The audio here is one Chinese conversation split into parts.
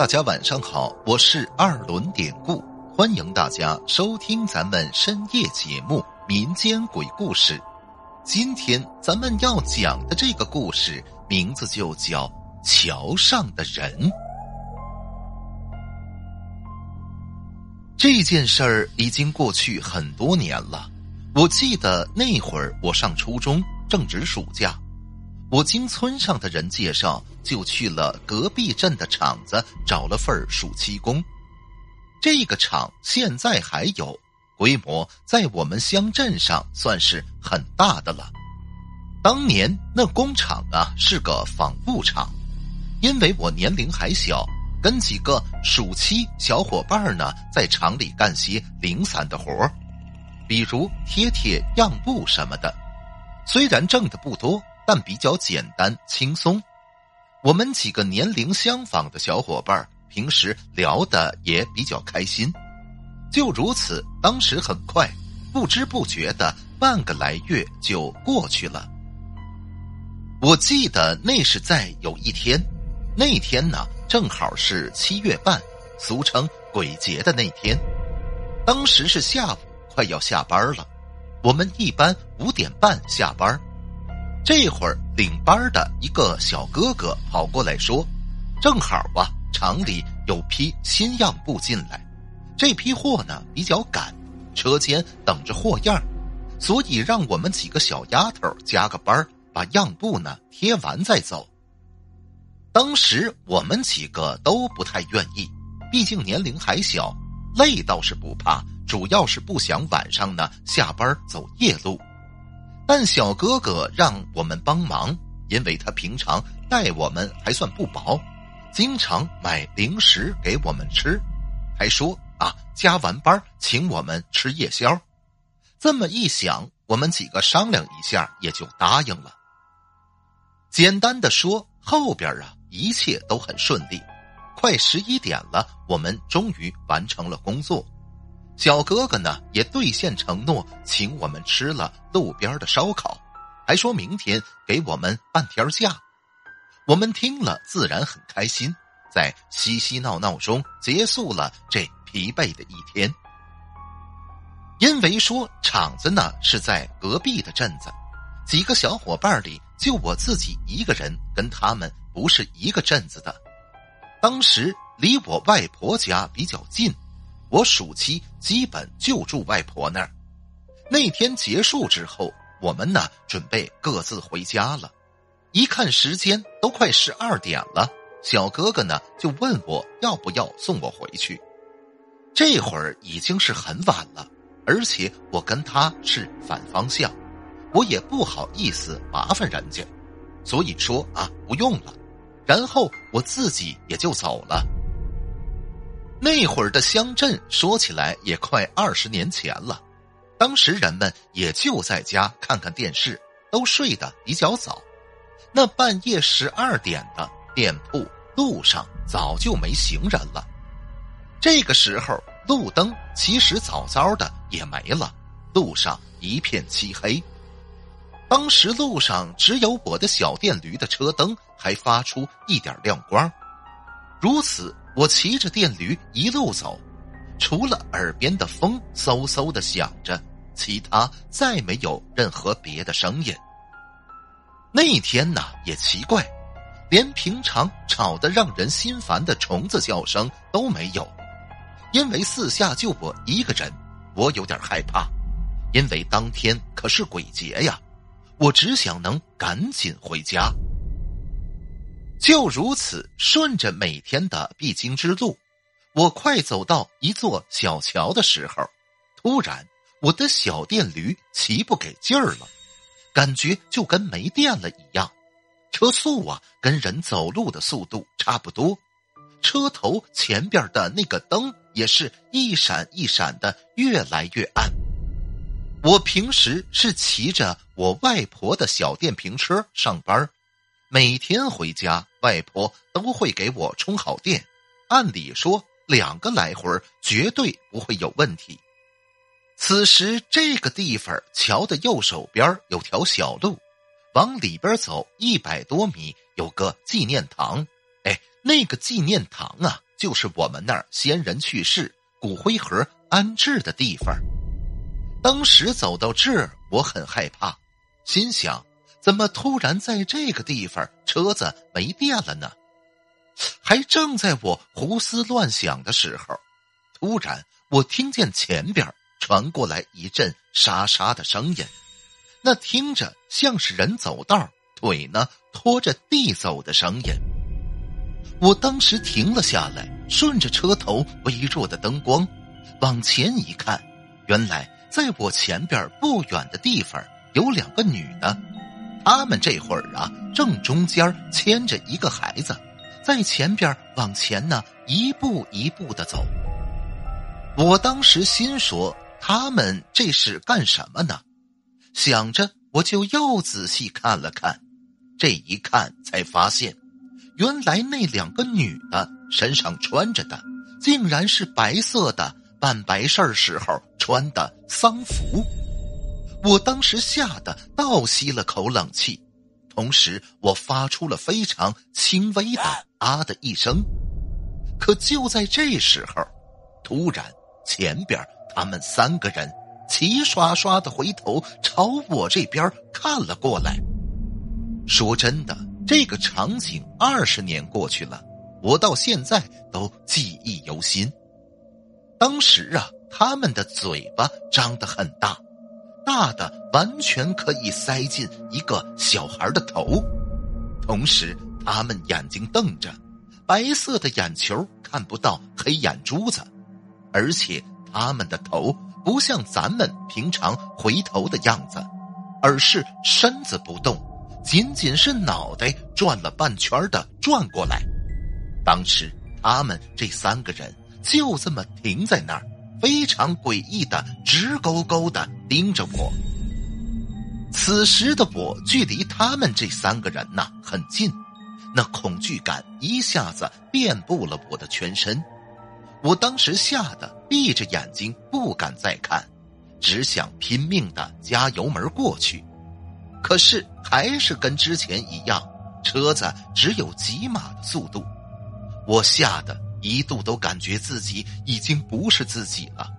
大家晚上好，我是二轮典故，欢迎大家收听咱们深夜节目《民间鬼故事》。今天咱们要讲的这个故事名字就叫《桥上的人》。这件事儿已经过去很多年了，我记得那会儿我上初中，正值暑假。我经村上的人介绍，就去了隔壁镇的厂子找了份暑期工。这个厂现在还有，规模在我们乡镇上算是很大的了。当年那工厂啊是个纺布厂，因为我年龄还小，跟几个暑期小伙伴呢在厂里干些零散的活比如贴贴样布什么的。虽然挣的不多。但比较简单轻松，我们几个年龄相仿的小伙伴平时聊的也比较开心。就如此，当时很快，不知不觉的半个来月就过去了。我记得那是在有一天，那天呢正好是七月半，俗称鬼节的那天。当时是下午，快要下班了。我们一般五点半下班。这会儿领班的一个小哥哥跑过来说：“正好啊，厂里有批新样布进来，这批货呢比较赶，车间等着货样，所以让我们几个小丫头加个班，把样布呢贴完再走。”当时我们几个都不太愿意，毕竟年龄还小，累倒是不怕，主要是不想晚上呢下班走夜路。但小哥哥让我们帮忙，因为他平常待我们还算不薄，经常买零食给我们吃，还说啊加完班请我们吃夜宵。这么一想，我们几个商量一下，也就答应了。简单的说，后边啊一切都很顺利。快十一点了，我们终于完成了工作。小哥哥呢也兑现承诺，请我们吃了路边的烧烤，还说明天给我们半天假。我们听了自然很开心，在嬉嬉闹闹中结束了这疲惫的一天。因为说厂子呢是在隔壁的镇子，几个小伙伴里就我自己一个人跟他们不是一个镇子的。当时离我外婆家比较近。我暑期基本就住外婆那儿。那天结束之后，我们呢准备各自回家了。一看时间，都快十二点了。小哥哥呢就问我要不要送我回去。这会儿已经是很晚了，而且我跟他是反方向，我也不好意思麻烦人家，所以说啊不用了。然后我自己也就走了。那会儿的乡镇说起来也快二十年前了，当时人们也就在家看看电视，都睡得比较早。那半夜十二点的店铺路上早就没行人了。这个时候路灯其实早早的也没了，路上一片漆黑。当时路上只有我的小电驴的车灯还发出一点亮光，如此。我骑着电驴一路走，除了耳边的风嗖嗖的响着，其他再没有任何别的声音。那天呢也奇怪，连平常吵得让人心烦的虫子叫声都没有。因为四下就我一个人，我有点害怕，因为当天可是鬼节呀，我只想能赶紧回家。就如此，顺着每天的必经之路，我快走到一座小桥的时候，突然我的小电驴骑不给劲儿了，感觉就跟没电了一样。车速啊，跟人走路的速度差不多，车头前边的那个灯也是一闪一闪的，越来越暗。我平时是骑着我外婆的小电瓶车上班。每天回家，外婆都会给我充好电。按理说，两个来回绝对不会有问题。此时，这个地方桥的右手边有条小路，往里边走一百多米有个纪念堂。哎，那个纪念堂啊，就是我们那儿先人去世、骨灰盒安置的地方。当时走到这儿，我很害怕，心想：怎么突然在这个地方车子没电了呢？还正在我胡思乱想的时候，突然我听见前边传过来一阵沙沙的声音，那听着像是人走道，腿呢拖着地走的声音。我当时停了下来，顺着车头微弱的灯光往前一看，原来在我前边不远的地方有两个女的，他们这会儿啊正中间牵着一个孩子。在前边往前呢，一步一步的走。我当时心说：“他们这是干什么呢？”想着，我就又仔细看了看。这一看，才发现，原来那两个女的身上穿着的，竟然是白色的办白事时候穿的丧服。我当时吓得倒吸了口冷气。同时，我发出了非常轻微的“啊”的一声。可就在这时候，突然前边他们三个人齐刷刷的回头朝我这边看了过来。说真的，这个场景二十年过去了，我到现在都记忆犹新。当时啊，他们的嘴巴张得很大。大的完全可以塞进一个小孩的头，同时他们眼睛瞪着，白色的眼球看不到黑眼珠子，而且他们的头不像咱们平常回头的样子，而是身子不动，仅仅是脑袋转了半圈的转过来。当时他们这三个人就这么停在那儿。非常诡异的，直勾勾的盯着我。此时的我距离他们这三个人呐很近，那恐惧感一下子遍布了我的全身。我当时吓得闭着眼睛不敢再看，只想拼命的加油门过去。可是还是跟之前一样，车子只有几码的速度，我吓得。一度都感觉自己已经不是自己了，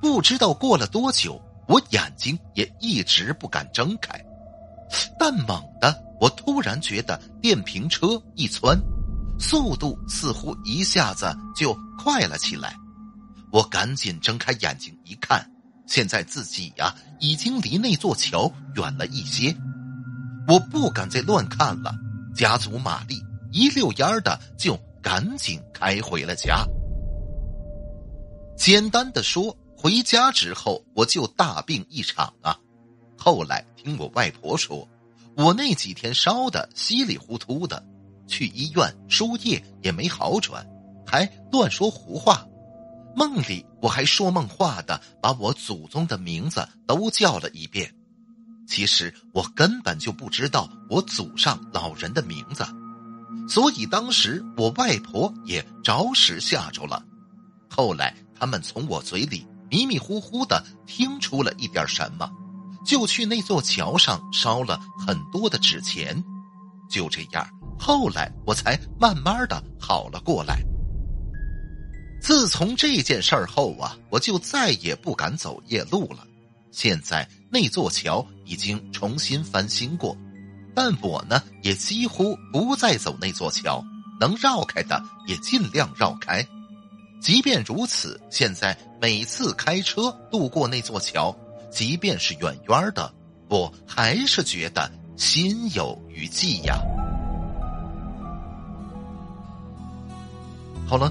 不知道过了多久，我眼睛也一直不敢睁开。但猛的，我突然觉得电瓶车一窜，速度似乎一下子就快了起来。我赶紧睁开眼睛一看，现在自己呀已经离那座桥远了一些。我不敢再乱看了，加足马力，一溜烟的就。赶紧开回了家。简单的说，回家之后我就大病一场啊。后来听我外婆说，我那几天烧的稀里糊涂的，去医院输液也没好转，还乱说胡话。梦里我还说梦话的，把我祖宗的名字都叫了一遍。其实我根本就不知道我祖上老人的名字。所以当时我外婆也着实吓着了，后来他们从我嘴里迷迷糊糊的听出了一点什么，就去那座桥上烧了很多的纸钱，就这样，后来我才慢慢的好了过来。自从这件事儿后啊，我就再也不敢走夜路了。现在那座桥已经重新翻新过。但我呢，也几乎不再走那座桥，能绕开的也尽量绕开。即便如此，现在每次开车路过那座桥，即便是远远的，我还是觉得心有余悸呀。好了，